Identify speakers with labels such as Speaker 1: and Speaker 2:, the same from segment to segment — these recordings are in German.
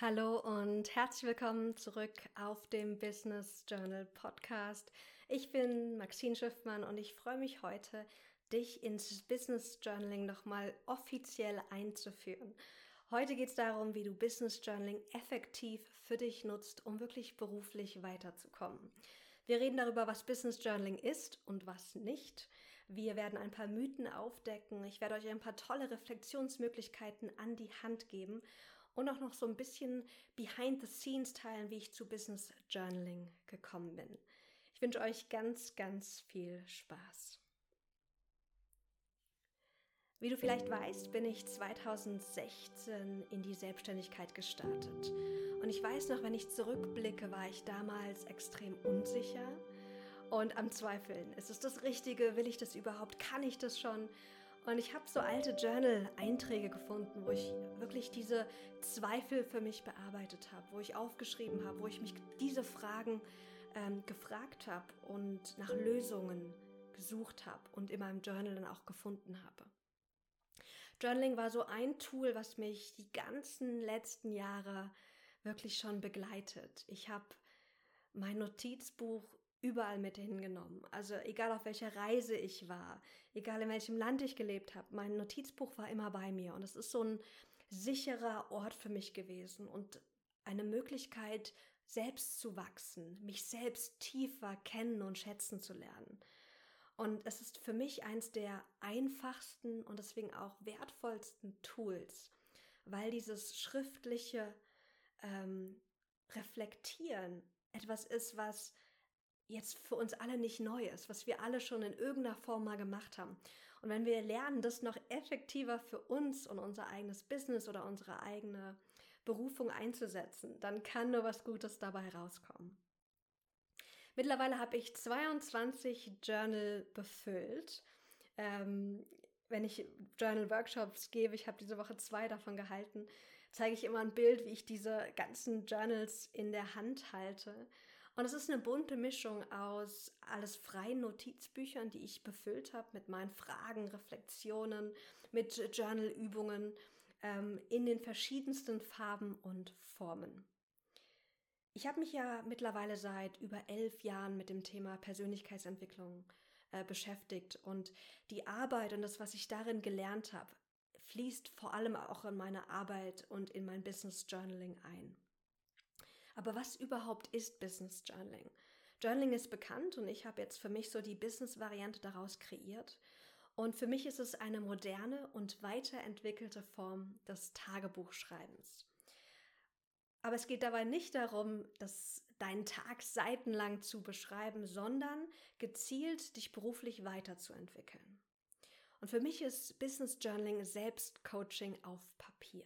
Speaker 1: Hallo und herzlich willkommen zurück auf dem Business Journal Podcast. Ich bin Maxine Schiffmann und ich freue mich heute, dich ins Business Journaling nochmal offiziell einzuführen. Heute geht es darum, wie du Business Journaling effektiv für dich nutzt, um wirklich beruflich weiterzukommen. Wir reden darüber, was Business Journaling ist und was nicht. Wir werden ein paar Mythen aufdecken. Ich werde euch ein paar tolle Reflexionsmöglichkeiten an die Hand geben und auch noch so ein bisschen behind the scenes teilen, wie ich zu Business Journaling gekommen bin. Ich wünsche euch ganz, ganz viel Spaß. Wie du vielleicht weißt, bin ich 2016 in die Selbstständigkeit gestartet. Und ich weiß noch, wenn ich zurückblicke, war ich damals extrem unsicher und am Zweifeln. Ist es das Richtige? Will ich das überhaupt? Kann ich das schon? Und ich habe so alte Journal-Einträge gefunden, wo ich wirklich diese Zweifel für mich bearbeitet habe, wo ich aufgeschrieben habe, wo ich mich diese Fragen ähm, gefragt habe und nach Lösungen gesucht habe und in meinem Journal dann auch gefunden habe. Journaling war so ein Tool, was mich die ganzen letzten Jahre wirklich schon begleitet. Ich habe mein Notizbuch überall mit hingenommen. Also egal auf welcher Reise ich war, egal in welchem Land ich gelebt habe, mein Notizbuch war immer bei mir und es ist so ein sicherer Ort für mich gewesen und eine Möglichkeit, selbst zu wachsen, mich selbst tiefer kennen und schätzen zu lernen. Und es ist für mich eins der einfachsten und deswegen auch wertvollsten Tools, weil dieses schriftliche ähm, Reflektieren etwas ist, was jetzt für uns alle nicht neu ist, was wir alle schon in irgendeiner Form mal gemacht haben. Und wenn wir lernen, das noch effektiver für uns und unser eigenes Business oder unsere eigene Berufung einzusetzen, dann kann nur was Gutes dabei rauskommen. Mittlerweile habe ich 22 Journal befüllt. Ähm, wenn ich Journal-Workshops gebe, ich habe diese Woche zwei davon gehalten, zeige ich immer ein Bild, wie ich diese ganzen Journals in der Hand halte und es ist eine bunte Mischung aus alles freien Notizbüchern, die ich befüllt habe mit meinen Fragen, Reflexionen, mit Journalübungen ähm, in den verschiedensten Farben und Formen. Ich habe mich ja mittlerweile seit über elf Jahren mit dem Thema Persönlichkeitsentwicklung äh, beschäftigt und die Arbeit und das, was ich darin gelernt habe, fließt vor allem auch in meine Arbeit und in mein Business Journaling ein. Aber was überhaupt ist Business Journaling? Journaling ist bekannt und ich habe jetzt für mich so die Business-Variante daraus kreiert. Und für mich ist es eine moderne und weiterentwickelte Form des Tagebuchschreibens. Aber es geht dabei nicht darum, dass deinen Tag seitenlang zu beschreiben, sondern gezielt dich beruflich weiterzuentwickeln. Und für mich ist Business Journaling Selbstcoaching auf Papier.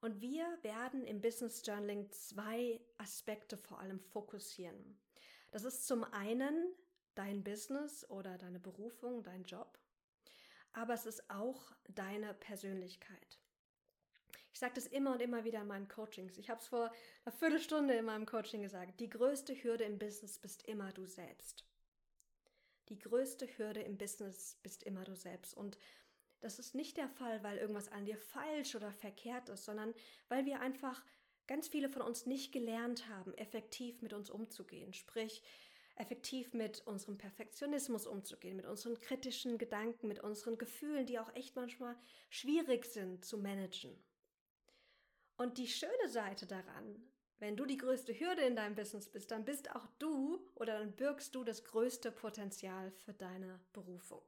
Speaker 1: Und wir werden im Business Journaling zwei Aspekte vor allem fokussieren. Das ist zum einen dein Business oder deine Berufung, dein Job, aber es ist auch deine Persönlichkeit. Ich sage das immer und immer wieder in meinen Coachings. Ich habe es vor einer Viertelstunde in meinem Coaching gesagt. Die größte Hürde im Business bist immer du selbst. Die größte Hürde im Business bist immer du selbst. Und das ist nicht der Fall, weil irgendwas an dir falsch oder verkehrt ist, sondern weil wir einfach ganz viele von uns nicht gelernt haben, effektiv mit uns umzugehen. Sprich, effektiv mit unserem Perfektionismus umzugehen, mit unseren kritischen Gedanken, mit unseren Gefühlen, die auch echt manchmal schwierig sind zu managen. Und die schöne Seite daran, wenn du die größte Hürde in deinem Business bist, dann bist auch du oder dann birgst du das größte Potenzial für deine Berufung.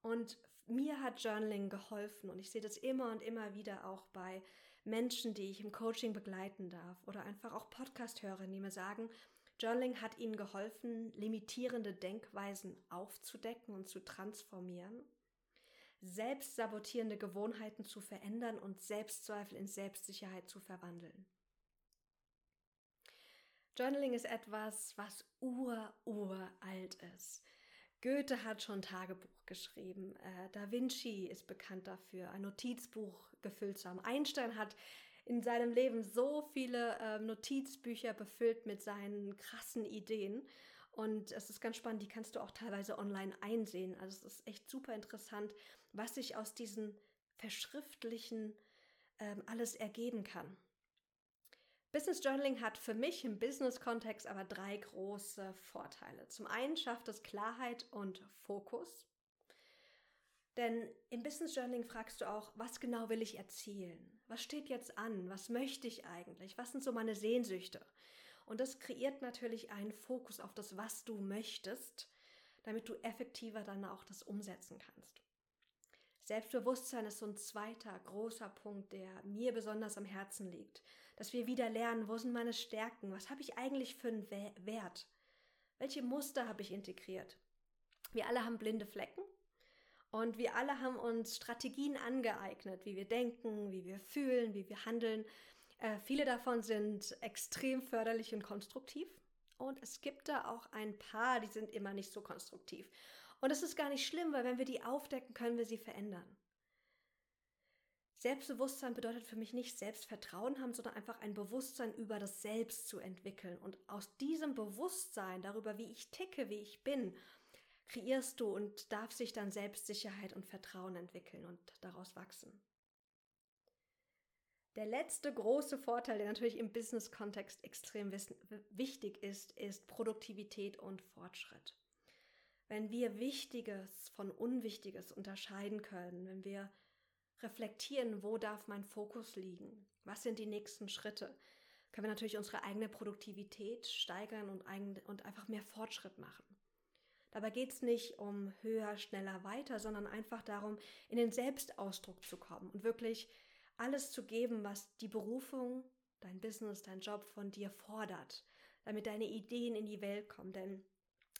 Speaker 1: Und mir hat Journaling geholfen und ich sehe das immer und immer wieder auch bei Menschen, die ich im Coaching begleiten darf oder einfach auch Podcast-Hörer, die mir sagen, Journaling hat ihnen geholfen, limitierende Denkweisen aufzudecken und zu transformieren, selbstsabotierende Gewohnheiten zu verändern und Selbstzweifel in Selbstsicherheit zu verwandeln. Journaling ist etwas, was ur-uralt ist. Goethe hat schon Tagebuch geschrieben. Äh, da Vinci ist bekannt dafür, ein Notizbuch gefüllt zu haben. Einstein hat in seinem Leben so viele äh, Notizbücher befüllt mit seinen krassen Ideen. Und es ist ganz spannend, die kannst du auch teilweise online einsehen. Also es ist echt super interessant, was sich aus diesen verschriftlichen ähm, alles ergeben kann. Business Journaling hat für mich im Business-Kontext aber drei große Vorteile. Zum einen schafft es Klarheit und Fokus. Denn im Business Journaling fragst du auch, was genau will ich erzielen? Was steht jetzt an? Was möchte ich eigentlich? Was sind so meine Sehnsüchte? Und das kreiert natürlich einen Fokus auf das, was du möchtest, damit du effektiver dann auch das umsetzen kannst. Selbstbewusstsein ist so ein zweiter großer Punkt, der mir besonders am Herzen liegt. Dass wir wieder lernen, wo sind meine Stärken? Was habe ich eigentlich für einen Wert? Welche Muster habe ich integriert? Wir alle haben blinde Flecken und wir alle haben uns Strategien angeeignet, wie wir denken, wie wir fühlen, wie wir handeln. Äh, viele davon sind extrem förderlich und konstruktiv. Und es gibt da auch ein paar, die sind immer nicht so konstruktiv. Und es ist gar nicht schlimm, weil wenn wir die aufdecken, können wir sie verändern. Selbstbewusstsein bedeutet für mich nicht Selbstvertrauen haben, sondern einfach ein Bewusstsein über das Selbst zu entwickeln. Und aus diesem Bewusstsein darüber, wie ich ticke, wie ich bin, kreierst du und darf sich dann Selbstsicherheit und Vertrauen entwickeln und daraus wachsen. Der letzte große Vorteil, der natürlich im Business-Kontext extrem wichtig ist, ist Produktivität und Fortschritt. Wenn wir Wichtiges von Unwichtiges unterscheiden können, wenn wir reflektieren, wo darf mein Fokus liegen, was sind die nächsten Schritte, können wir natürlich unsere eigene Produktivität steigern und, und einfach mehr Fortschritt machen. Dabei geht es nicht um höher, schneller, weiter, sondern einfach darum, in den Selbstausdruck zu kommen und wirklich alles zu geben, was die Berufung, dein Business, dein Job von dir fordert, damit deine Ideen in die Welt kommen. Denn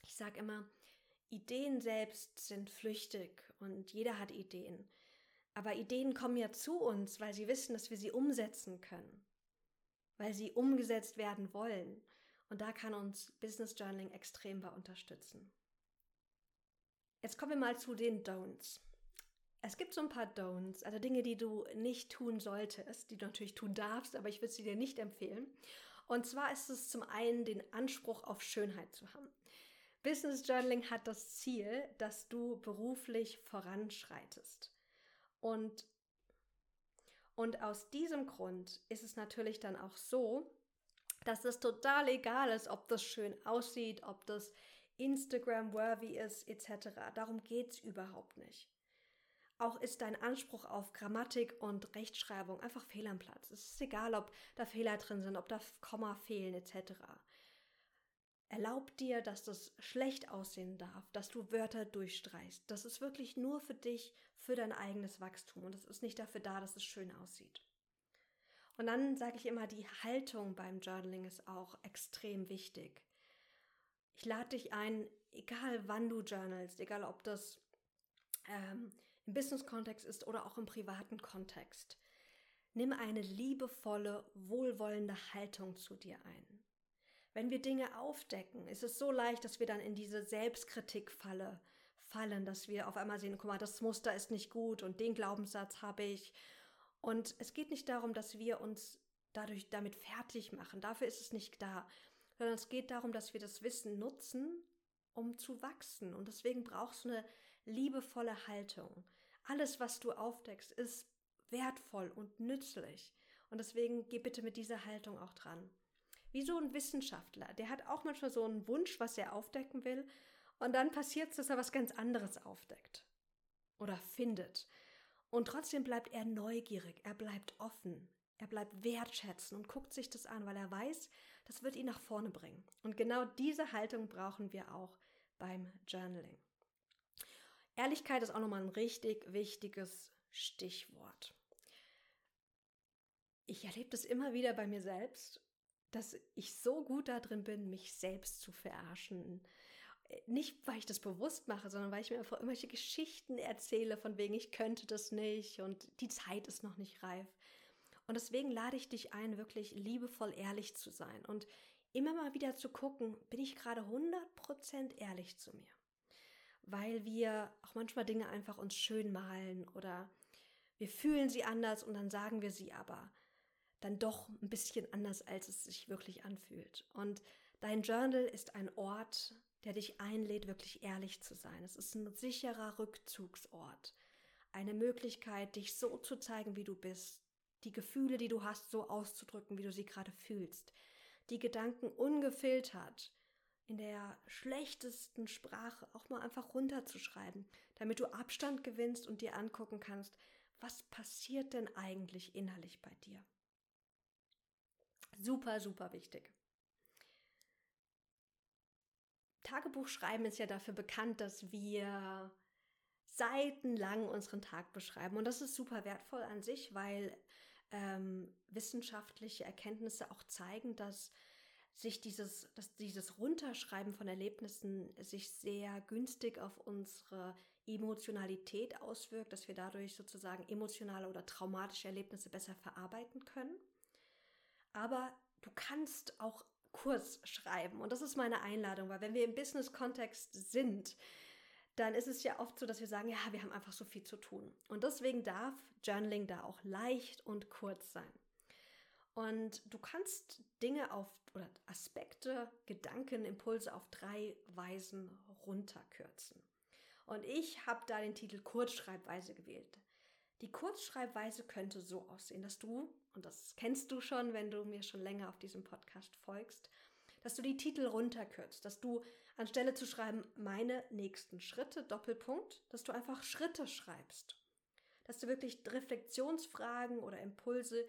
Speaker 1: ich sage immer, Ideen selbst sind flüchtig und jeder hat Ideen. Aber Ideen kommen ja zu uns, weil sie wissen, dass wir sie umsetzen können, weil sie umgesetzt werden wollen. Und da kann uns Business Journaling extrem bei unterstützen. Jetzt kommen wir mal zu den Don'ts. Es gibt so ein paar Don'ts, also Dinge, die du nicht tun solltest, die du natürlich tun darfst, aber ich würde sie dir nicht empfehlen. Und zwar ist es zum einen den Anspruch auf Schönheit zu haben. Business Journaling hat das Ziel, dass du beruflich voranschreitest. Und, und aus diesem Grund ist es natürlich dann auch so, dass es total egal ist, ob das schön aussieht, ob das Instagram-worthy ist, etc. Darum geht es überhaupt nicht. Auch ist dein Anspruch auf Grammatik und Rechtschreibung einfach fehl am Platz. Es ist egal, ob da Fehler drin sind, ob da Komma fehlen, etc. Erlaub dir, dass das schlecht aussehen darf, dass du Wörter durchstreichst. Das ist wirklich nur für dich, für dein eigenes Wachstum und es ist nicht dafür da, dass es schön aussieht. Und dann sage ich immer, die Haltung beim Journaling ist auch extrem wichtig. Ich lade dich ein, egal wann du journalst, egal ob das ähm, im Business-Kontext ist oder auch im privaten Kontext. Nimm eine liebevolle, wohlwollende Haltung zu dir ein. Wenn wir Dinge aufdecken, ist es so leicht, dass wir dann in diese Selbstkritikfalle fallen, dass wir auf einmal sehen, guck mal, das Muster ist nicht gut und den Glaubenssatz habe ich. Und es geht nicht darum, dass wir uns dadurch damit fertig machen. Dafür ist es nicht da sondern es geht darum, dass wir das Wissen nutzen, um zu wachsen. Und deswegen brauchst du eine liebevolle Haltung. Alles, was du aufdeckst, ist wertvoll und nützlich. Und deswegen geh bitte mit dieser Haltung auch dran. Wie so ein Wissenschaftler, der hat auch manchmal so einen Wunsch, was er aufdecken will. Und dann passiert es, dass er was ganz anderes aufdeckt oder findet. Und trotzdem bleibt er neugierig, er bleibt offen, er bleibt wertschätzen und guckt sich das an, weil er weiß, das wird ihn nach vorne bringen. Und genau diese Haltung brauchen wir auch beim Journaling. Ehrlichkeit ist auch nochmal ein richtig wichtiges Stichwort. Ich erlebe das immer wieder bei mir selbst, dass ich so gut da drin bin, mich selbst zu verarschen. Nicht, weil ich das bewusst mache, sondern weil ich mir einfach irgendwelche Geschichten erzähle, von wegen ich könnte das nicht und die Zeit ist noch nicht reif. Und deswegen lade ich dich ein, wirklich liebevoll ehrlich zu sein und immer mal wieder zu gucken, bin ich gerade 100% ehrlich zu mir? Weil wir auch manchmal Dinge einfach uns schön malen oder wir fühlen sie anders und dann sagen wir sie aber dann doch ein bisschen anders, als es sich wirklich anfühlt. Und dein Journal ist ein Ort, der dich einlädt, wirklich ehrlich zu sein. Es ist ein sicherer Rückzugsort. Eine Möglichkeit, dich so zu zeigen, wie du bist, die Gefühle, die du hast, so auszudrücken, wie du sie gerade fühlst. Die Gedanken ungefiltert, in der schlechtesten Sprache auch mal einfach runterzuschreiben, damit du Abstand gewinnst und dir angucken kannst, was passiert denn eigentlich innerlich bei dir. Super, super wichtig. Tagebuchschreiben ist ja dafür bekannt, dass wir seitenlang unseren Tag beschreiben. Und das ist super wertvoll an sich, weil ähm, wissenschaftliche Erkenntnisse auch zeigen, dass sich dieses, dass dieses Runterschreiben von Erlebnissen sich sehr günstig auf unsere Emotionalität auswirkt, dass wir dadurch sozusagen emotionale oder traumatische Erlebnisse besser verarbeiten können. Aber du kannst auch kurz schreiben. Und das ist meine Einladung, weil wenn wir im Business-Kontext sind, dann ist es ja oft so, dass wir sagen, ja, wir haben einfach so viel zu tun. Und deswegen darf Journaling da auch leicht und kurz sein. Und du kannst Dinge auf oder Aspekte, Gedanken, Impulse auf drei Weisen runterkürzen. Und ich habe da den Titel Kurzschreibweise gewählt. Die Kurzschreibweise könnte so aussehen, dass du, und das kennst du schon, wenn du mir schon länger auf diesem Podcast folgst, dass du die Titel runterkürzt, dass du anstelle zu schreiben, meine nächsten Schritte, Doppelpunkt, dass du einfach Schritte schreibst. Dass du wirklich Reflexionsfragen oder Impulse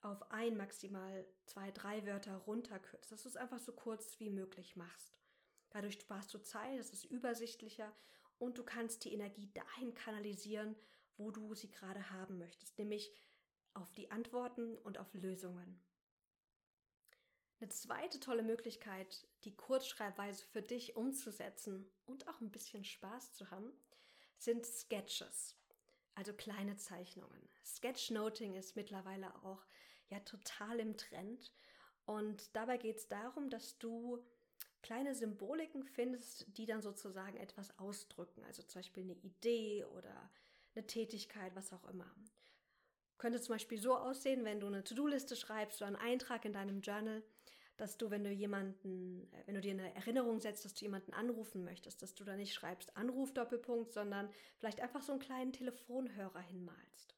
Speaker 1: auf ein, maximal zwei, drei Wörter runterkürzt, dass du es einfach so kurz wie möglich machst. Dadurch sparst du Zeit, es ist übersichtlicher und du kannst die Energie dahin kanalisieren, wo du sie gerade haben möchtest, nämlich auf die Antworten und auf Lösungen. Eine zweite tolle Möglichkeit, die Kurzschreibweise für dich umzusetzen und auch ein bisschen Spaß zu haben, sind Sketches, also kleine Zeichnungen. Sketchnoting ist mittlerweile auch ja total im Trend und dabei geht es darum, dass du kleine Symboliken findest, die dann sozusagen etwas ausdrücken, also zum Beispiel eine Idee oder eine Tätigkeit, was auch immer. Könnte zum Beispiel so aussehen, wenn du eine To-Do-Liste schreibst oder einen Eintrag in deinem Journal, dass du, wenn du jemanden, äh, wenn du dir eine Erinnerung setzt, dass du jemanden anrufen möchtest, dass du da nicht schreibst Anruf Doppelpunkt, sondern vielleicht einfach so einen kleinen Telefonhörer hinmalst.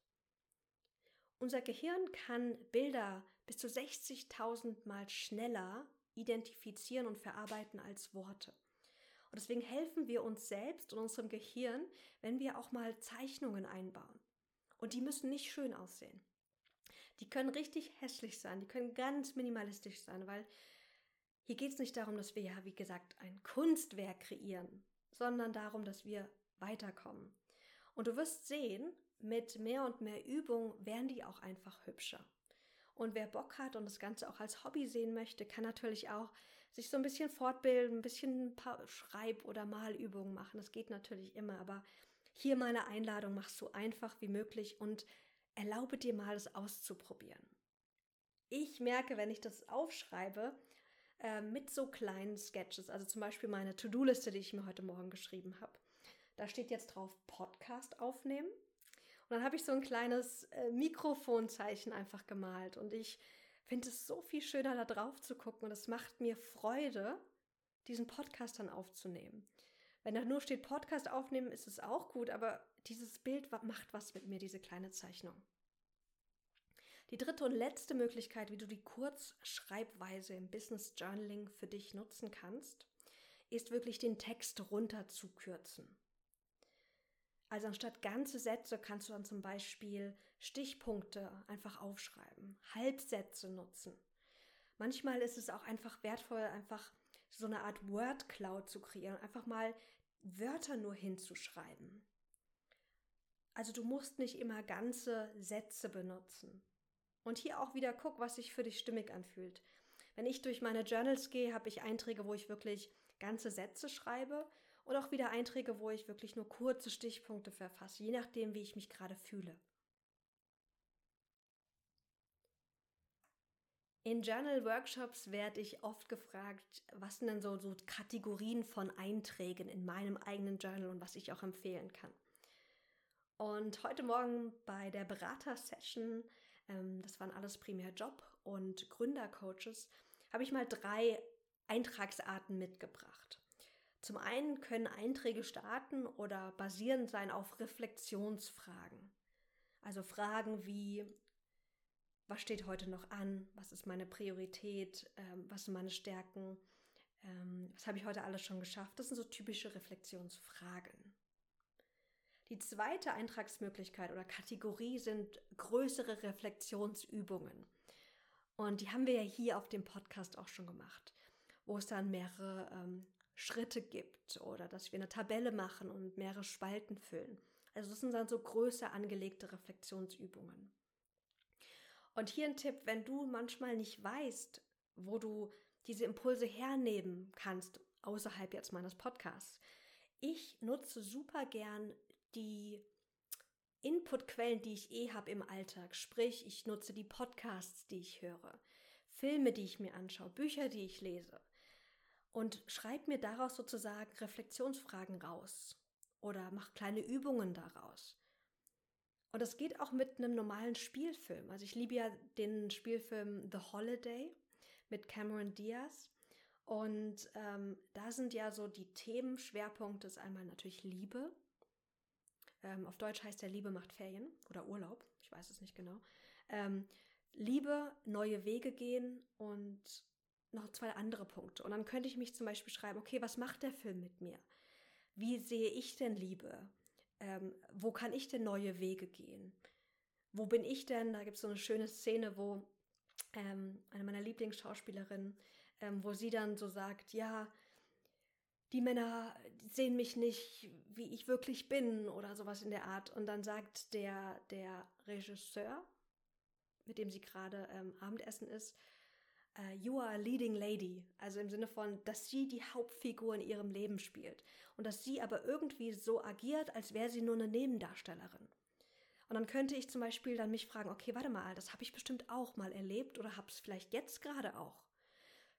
Speaker 1: Unser Gehirn kann Bilder bis zu 60.000 Mal schneller identifizieren und verarbeiten als Worte. Und deswegen helfen wir uns selbst und unserem Gehirn, wenn wir auch mal Zeichnungen einbauen. Und die müssen nicht schön aussehen. Die können richtig hässlich sein, die können ganz minimalistisch sein, weil hier geht es nicht darum, dass wir ja, wie gesagt, ein Kunstwerk kreieren, sondern darum, dass wir weiterkommen. Und du wirst sehen, mit mehr und mehr Übung werden die auch einfach hübscher. Und wer Bock hat und das Ganze auch als Hobby sehen möchte, kann natürlich auch sich so ein bisschen fortbilden, ein bisschen ein paar Schreib- oder Malübungen machen. Das geht natürlich immer, aber hier meine Einladung, mach so einfach wie möglich und erlaube dir mal, es auszuprobieren. Ich merke, wenn ich das aufschreibe, äh, mit so kleinen Sketches, also zum Beispiel meine To-Do-Liste, die ich mir heute Morgen geschrieben habe. Da steht jetzt drauf Podcast aufnehmen. Und dann habe ich so ein kleines äh, Mikrofonzeichen einfach gemalt. Und ich finde es so viel schöner, da drauf zu gucken. Und es macht mir Freude, diesen Podcast dann aufzunehmen. Wenn da nur steht Podcast aufnehmen, ist es auch gut, aber dieses Bild macht was mit mir, diese kleine Zeichnung. Die dritte und letzte Möglichkeit, wie du die Kurzschreibweise im Business Journaling für dich nutzen kannst, ist wirklich den Text runterzukürzen. Also anstatt ganze Sätze kannst du dann zum Beispiel Stichpunkte einfach aufschreiben, Halbsätze nutzen. Manchmal ist es auch einfach wertvoll, einfach so eine Art Word Cloud zu kreieren, einfach mal Wörter nur hinzuschreiben. Also du musst nicht immer ganze Sätze benutzen. Und hier auch wieder guck, was sich für dich stimmig anfühlt. Wenn ich durch meine Journals gehe, habe ich Einträge, wo ich wirklich ganze Sätze schreibe und auch wieder Einträge, wo ich wirklich nur kurze Stichpunkte verfasse, je nachdem, wie ich mich gerade fühle. In Journal-Workshops werde ich oft gefragt, was sind denn so, so Kategorien von Einträgen in meinem eigenen Journal und was ich auch empfehlen kann. Und heute Morgen bei der Berater-Session ähm, das waren alles primär Job- und Gründercoaches, habe ich mal drei Eintragsarten mitgebracht. Zum einen können Einträge starten oder basierend sein auf Reflexionsfragen. Also Fragen wie, was steht heute noch an, was ist meine Priorität, ähm, was sind meine Stärken, ähm, was habe ich heute alles schon geschafft. Das sind so typische Reflexionsfragen. Die zweite Eintragsmöglichkeit oder Kategorie sind größere Reflexionsübungen. Und die haben wir ja hier auf dem Podcast auch schon gemacht, wo es dann mehrere ähm, Schritte gibt oder dass wir eine Tabelle machen und mehrere Spalten füllen. Also das sind dann so größer angelegte Reflexionsübungen. Und hier ein Tipp, wenn du manchmal nicht weißt, wo du diese Impulse hernehmen kannst, außerhalb jetzt meines Podcasts. Ich nutze super gern die Inputquellen, die ich eh habe im Alltag. Sprich, ich nutze die Podcasts, die ich höre, Filme, die ich mir anschaue, Bücher, die ich lese. Und schreibe mir daraus sozusagen Reflexionsfragen raus oder mache kleine Übungen daraus. Und das geht auch mit einem normalen Spielfilm. Also ich liebe ja den Spielfilm The Holiday mit Cameron Diaz. Und ähm, da sind ja so die Themenschwerpunkte ist einmal natürlich Liebe. Ähm, auf Deutsch heißt der Liebe macht Ferien oder Urlaub, ich weiß es nicht genau. Ähm, Liebe, neue Wege gehen und noch zwei andere Punkte. Und dann könnte ich mich zum Beispiel schreiben, okay, was macht der Film mit mir? Wie sehe ich denn Liebe? Ähm, wo kann ich denn neue Wege gehen? Wo bin ich denn? Da gibt es so eine schöne Szene, wo ähm, eine meiner Lieblingsschauspielerinnen, ähm, wo sie dann so sagt, ja, die Männer sehen mich nicht, wie ich wirklich bin oder sowas in der Art. Und dann sagt der, der Regisseur, mit dem sie gerade ähm, Abendessen ist, uh, You are a leading lady. Also im Sinne von, dass sie die Hauptfigur in ihrem Leben spielt. Und dass sie aber irgendwie so agiert, als wäre sie nur eine Nebendarstellerin. Und dann könnte ich zum Beispiel dann mich fragen, okay, warte mal, das habe ich bestimmt auch mal erlebt oder habe es vielleicht jetzt gerade auch.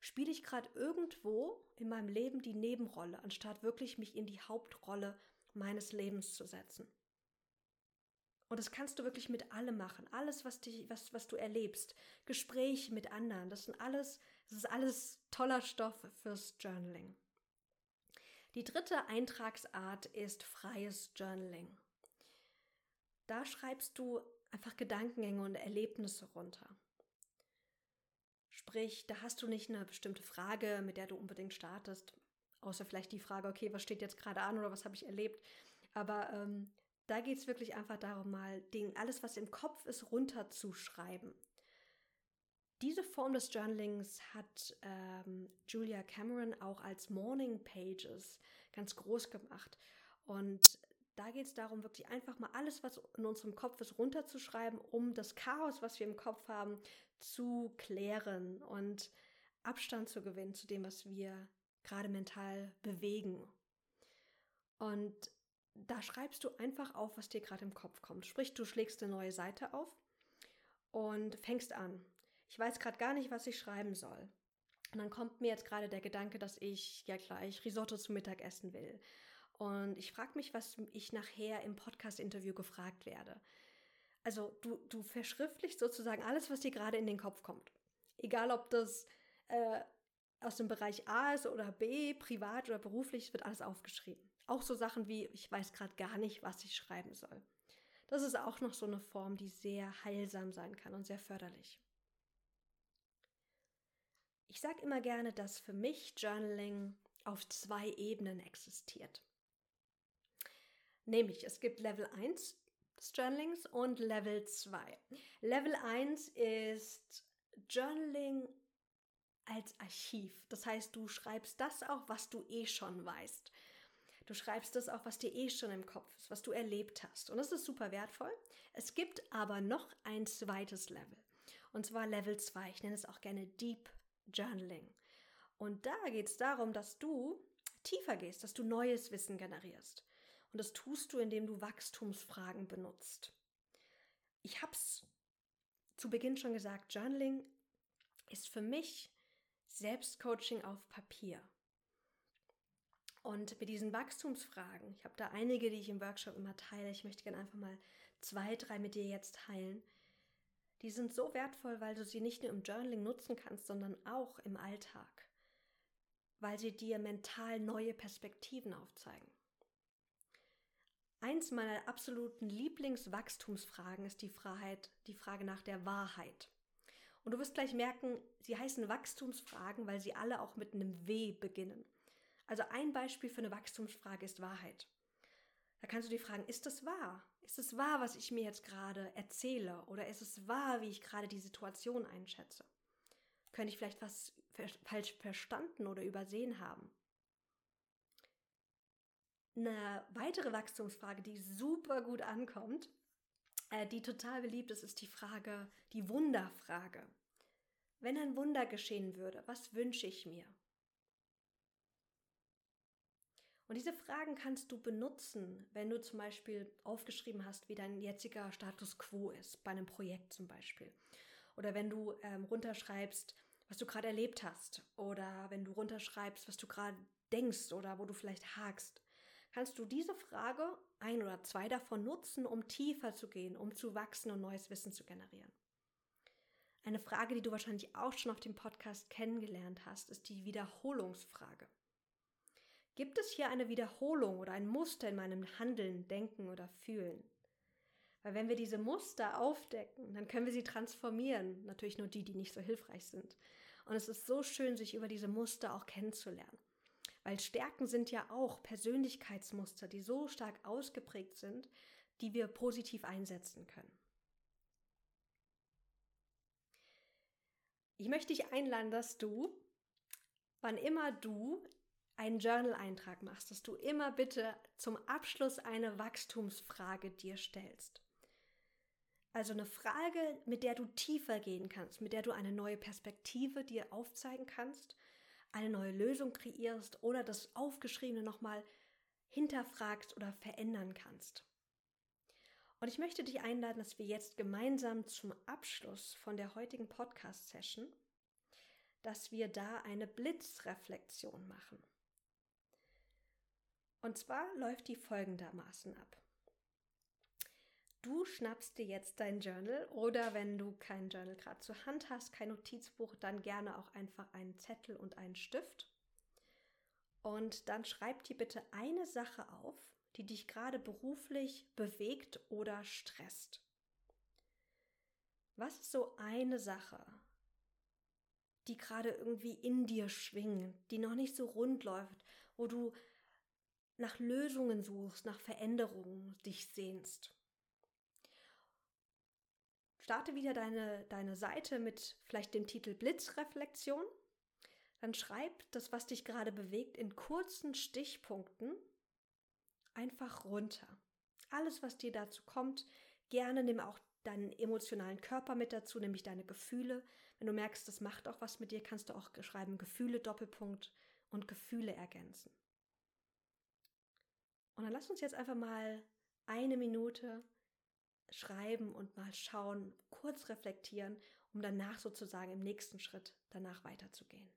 Speaker 1: Spiele ich gerade irgendwo in meinem Leben die Nebenrolle, anstatt wirklich mich in die Hauptrolle meines Lebens zu setzen? Und das kannst du wirklich mit allem machen. Alles, was, dich, was, was du erlebst. Gespräche mit anderen. Das sind alles, das ist alles toller Stoff fürs Journaling. Die dritte Eintragsart ist freies Journaling. Da schreibst du einfach Gedankengänge und Erlebnisse runter. Sprich, da hast du nicht eine bestimmte Frage, mit der du unbedingt startest, außer vielleicht die Frage, okay, was steht jetzt gerade an oder was habe ich erlebt. Aber ähm, da geht es wirklich einfach darum, mal den, alles, was im Kopf ist, runterzuschreiben. Diese Form des Journalings hat ähm, Julia Cameron auch als Morning Pages ganz groß gemacht. Und da geht es darum, wirklich einfach mal alles, was in unserem Kopf ist, runterzuschreiben, um das Chaos, was wir im Kopf haben, zu klären und Abstand zu gewinnen zu dem, was wir gerade mental bewegen. Und da schreibst du einfach auf, was dir gerade im Kopf kommt. Sprich, du schlägst eine neue Seite auf und fängst an. Ich weiß gerade gar nicht, was ich schreiben soll. Und dann kommt mir jetzt gerade der Gedanke, dass ich ja gleich Risotto zum Mittag essen will. Und ich frage mich, was ich nachher im Podcast-Interview gefragt werde. Also du, du verschriftlichst sozusagen alles, was dir gerade in den Kopf kommt. Egal, ob das äh, aus dem Bereich A ist oder B, privat oder beruflich, wird alles aufgeschrieben. Auch so Sachen wie, ich weiß gerade gar nicht, was ich schreiben soll. Das ist auch noch so eine Form, die sehr heilsam sein kann und sehr förderlich. Ich sage immer gerne, dass für mich Journaling auf zwei Ebenen existiert. Nämlich, es gibt Level 1 des Journalings und Level 2. Level 1 ist Journaling als Archiv. Das heißt, du schreibst das auch, was du eh schon weißt. Du schreibst das auch, was dir eh schon im Kopf ist, was du erlebt hast. Und das ist super wertvoll. Es gibt aber noch ein zweites Level. Und zwar Level 2. Ich nenne es auch gerne Deep Journaling. Und da geht es darum, dass du tiefer gehst, dass du neues Wissen generierst. Und das tust du, indem du Wachstumsfragen benutzt. Ich habe es zu Beginn schon gesagt, Journaling ist für mich Selbstcoaching auf Papier. Und mit diesen Wachstumsfragen, ich habe da einige, die ich im Workshop immer teile, ich möchte gerne einfach mal zwei, drei mit dir jetzt teilen. Die sind so wertvoll, weil du sie nicht nur im Journaling nutzen kannst, sondern auch im Alltag, weil sie dir mental neue Perspektiven aufzeigen. Eins meiner absoluten Lieblingswachstumsfragen ist die, Freiheit, die Frage nach der Wahrheit. Und du wirst gleich merken, sie heißen Wachstumsfragen, weil sie alle auch mit einem W beginnen. Also ein Beispiel für eine Wachstumsfrage ist Wahrheit. Da kannst du dir fragen, ist es wahr? Ist es wahr, was ich mir jetzt gerade erzähle? Oder ist es wahr, wie ich gerade die Situation einschätze? Könnte ich vielleicht was falsch verstanden oder übersehen haben? Eine weitere Wachstumsfrage, die super gut ankommt, äh, die total beliebt ist, ist die Frage, die Wunderfrage. Wenn ein Wunder geschehen würde, was wünsche ich mir? Und diese Fragen kannst du benutzen, wenn du zum Beispiel aufgeschrieben hast, wie dein jetziger Status quo ist, bei einem Projekt zum Beispiel. Oder wenn du ähm, runterschreibst, was du gerade erlebt hast. Oder wenn du runterschreibst, was du gerade denkst oder wo du vielleicht hakst. Kannst du diese Frage, ein oder zwei davon nutzen, um tiefer zu gehen, um zu wachsen und neues Wissen zu generieren. Eine Frage, die du wahrscheinlich auch schon auf dem Podcast kennengelernt hast, ist die Wiederholungsfrage. Gibt es hier eine Wiederholung oder ein Muster in meinem Handeln, Denken oder Fühlen? Weil wenn wir diese Muster aufdecken, dann können wir sie transformieren. Natürlich nur die, die nicht so hilfreich sind. Und es ist so schön, sich über diese Muster auch kennenzulernen. Weil Stärken sind ja auch Persönlichkeitsmuster, die so stark ausgeprägt sind, die wir positiv einsetzen können. Ich möchte dich einladen, dass du, wann immer du einen Journal-Eintrag machst, dass du immer bitte zum Abschluss eine Wachstumsfrage dir stellst. Also eine Frage, mit der du tiefer gehen kannst, mit der du eine neue Perspektive dir aufzeigen kannst, eine neue Lösung kreierst oder das Aufgeschriebene nochmal hinterfragst oder verändern kannst. Und ich möchte dich einladen, dass wir jetzt gemeinsam zum Abschluss von der heutigen Podcast-Session, dass wir da eine Blitzreflexion machen. Und zwar läuft die folgendermaßen ab. Du schnappst dir jetzt dein Journal oder wenn du kein Journal gerade zur Hand hast, kein Notizbuch, dann gerne auch einfach einen Zettel und einen Stift. Und dann schreib dir bitte eine Sache auf, die dich gerade beruflich bewegt oder stresst. Was ist so eine Sache, die gerade irgendwie in dir schwingt, die noch nicht so rund läuft, wo du nach Lösungen suchst, nach Veränderungen dich sehnst. Starte wieder deine, deine Seite mit vielleicht dem Titel Blitzreflexion. Dann schreib das, was dich gerade bewegt, in kurzen Stichpunkten einfach runter. Alles, was dir dazu kommt, gerne nimm auch deinen emotionalen Körper mit dazu, nämlich deine Gefühle. Wenn du merkst, das macht auch was mit dir, kannst du auch schreiben Gefühle Doppelpunkt und Gefühle ergänzen. Und dann lass uns jetzt einfach mal eine Minute schreiben und mal schauen, kurz reflektieren, um danach sozusagen im nächsten Schritt danach weiterzugehen.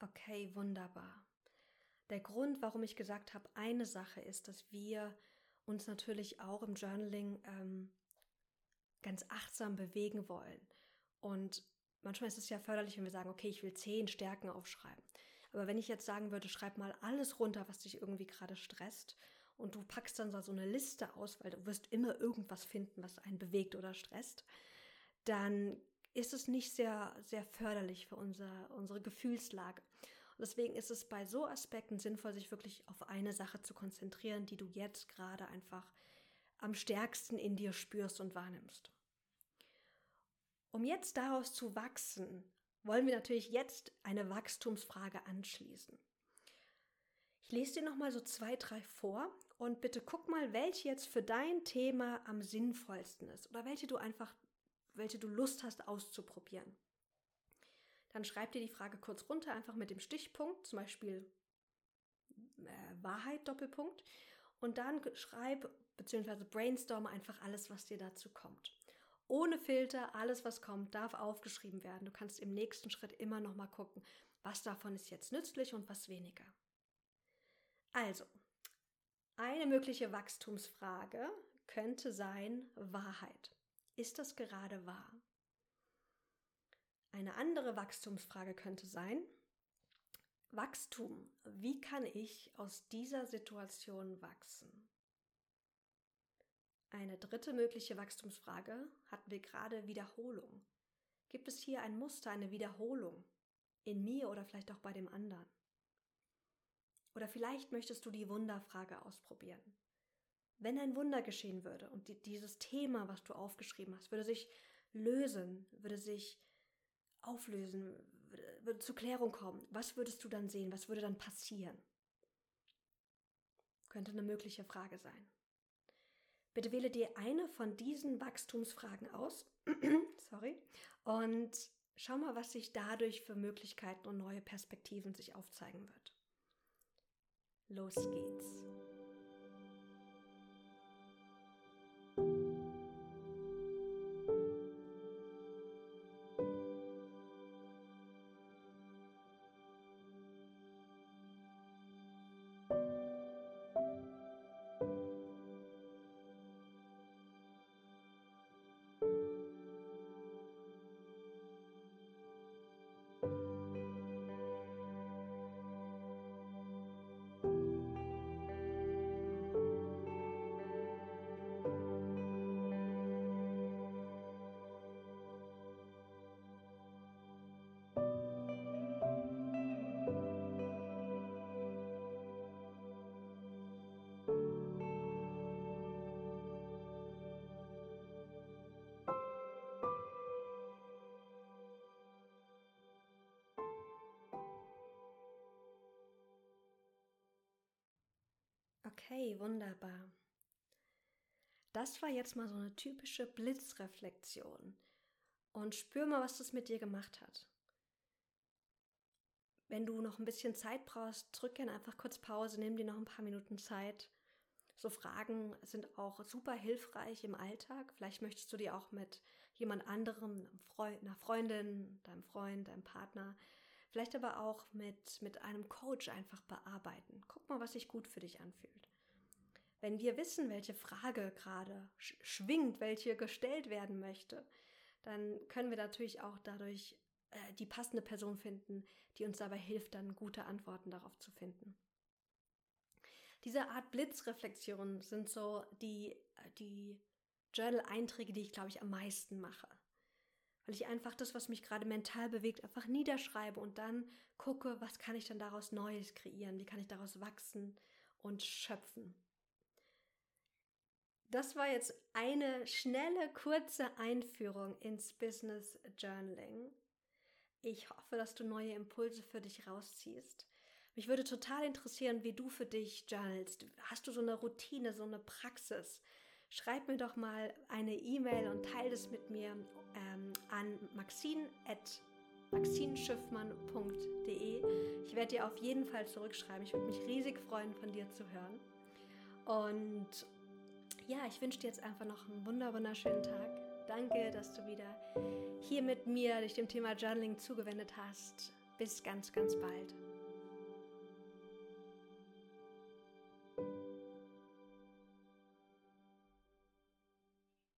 Speaker 1: Okay, wunderbar. Der Grund, warum ich gesagt habe, eine Sache ist, dass wir uns natürlich auch im Journaling ähm, ganz achtsam bewegen wollen. Und manchmal ist es ja förderlich, wenn wir sagen, okay, ich will zehn Stärken aufschreiben. Aber wenn ich jetzt sagen würde, schreib mal alles runter, was dich irgendwie gerade stresst, und du packst dann so eine Liste aus, weil du wirst immer irgendwas finden, was einen bewegt oder stresst, dann ist es nicht sehr, sehr förderlich für unser, unsere Gefühlslage. Und deswegen ist es bei so Aspekten sinnvoll, sich wirklich auf eine Sache zu konzentrieren, die du jetzt gerade einfach am stärksten in dir spürst und wahrnimmst. Um jetzt daraus zu wachsen, wollen wir natürlich jetzt eine Wachstumsfrage anschließen. Ich lese dir nochmal so zwei, drei vor und bitte guck mal, welche jetzt für dein Thema am sinnvollsten ist oder welche du einfach, welche du Lust hast auszuprobieren. Dann schreib dir die Frage kurz runter, einfach mit dem Stichpunkt, zum Beispiel äh, Wahrheit, Doppelpunkt. Und dann schreib bzw. brainstorm einfach alles, was dir dazu kommt. Ohne Filter, alles, was kommt, darf aufgeschrieben werden. Du kannst im nächsten Schritt immer noch mal gucken, was davon ist jetzt nützlich und was weniger. Also, eine mögliche Wachstumsfrage könnte sein Wahrheit. Ist das gerade wahr? Eine andere Wachstumsfrage könnte sein Wachstum. Wie kann ich aus dieser Situation wachsen? Eine dritte mögliche Wachstumsfrage hatten wir gerade Wiederholung. Gibt es hier ein Muster, eine Wiederholung in mir oder vielleicht auch bei dem anderen? Oder vielleicht möchtest du die Wunderfrage ausprobieren. Wenn ein Wunder geschehen würde und die, dieses Thema, was du aufgeschrieben hast, würde sich lösen, würde sich auflösen, würde, würde zur Klärung kommen, was würdest du dann sehen? Was würde dann passieren? Könnte eine mögliche Frage sein. Bitte wähle dir eine von diesen Wachstumsfragen aus. Sorry. Und schau mal, was sich dadurch für Möglichkeiten und neue Perspektiven sich aufzeigen wird. Los geht's. Okay, wunderbar. Das war jetzt mal so eine typische Blitzreflexion. Und spür mal, was das mit dir gemacht hat. Wenn du noch ein bisschen Zeit brauchst, drück gerne einfach kurz Pause, nimm dir noch ein paar Minuten Zeit. So Fragen sind auch super hilfreich im Alltag. Vielleicht möchtest du die auch mit jemand anderem, einer Freundin, deinem Freund, deinem Partner, vielleicht aber auch mit, mit einem Coach einfach bearbeiten. Guck mal, was sich gut für dich anfühlt. Wenn wir wissen, welche Frage gerade schwingt, welche gestellt werden möchte, dann können wir natürlich auch dadurch äh, die passende Person finden, die uns dabei hilft, dann gute Antworten darauf zu finden. Diese Art Blitzreflexionen sind so die, äh, die Journal-Einträge, die ich, glaube ich, am meisten mache. Weil ich einfach das, was mich gerade mental bewegt, einfach niederschreibe und dann gucke, was kann ich dann daraus Neues kreieren, wie kann ich daraus wachsen und schöpfen. Das war jetzt eine schnelle, kurze Einführung ins Business Journaling. Ich hoffe, dass du neue Impulse für dich rausziehst. Mich würde total interessieren, wie du für dich journalst. Hast du so eine Routine, so eine Praxis? Schreib mir doch mal eine E-Mail und teile es mit mir ähm, an maxine.maxinschiffmann.de. Ich werde dir auf jeden Fall zurückschreiben. Ich würde mich riesig freuen, von dir zu hören. Und ja, ich wünsche dir jetzt einfach noch einen wunderschönen Tag. Danke, dass du wieder hier mit mir dich dem Thema Journaling zugewendet hast. Bis ganz, ganz bald.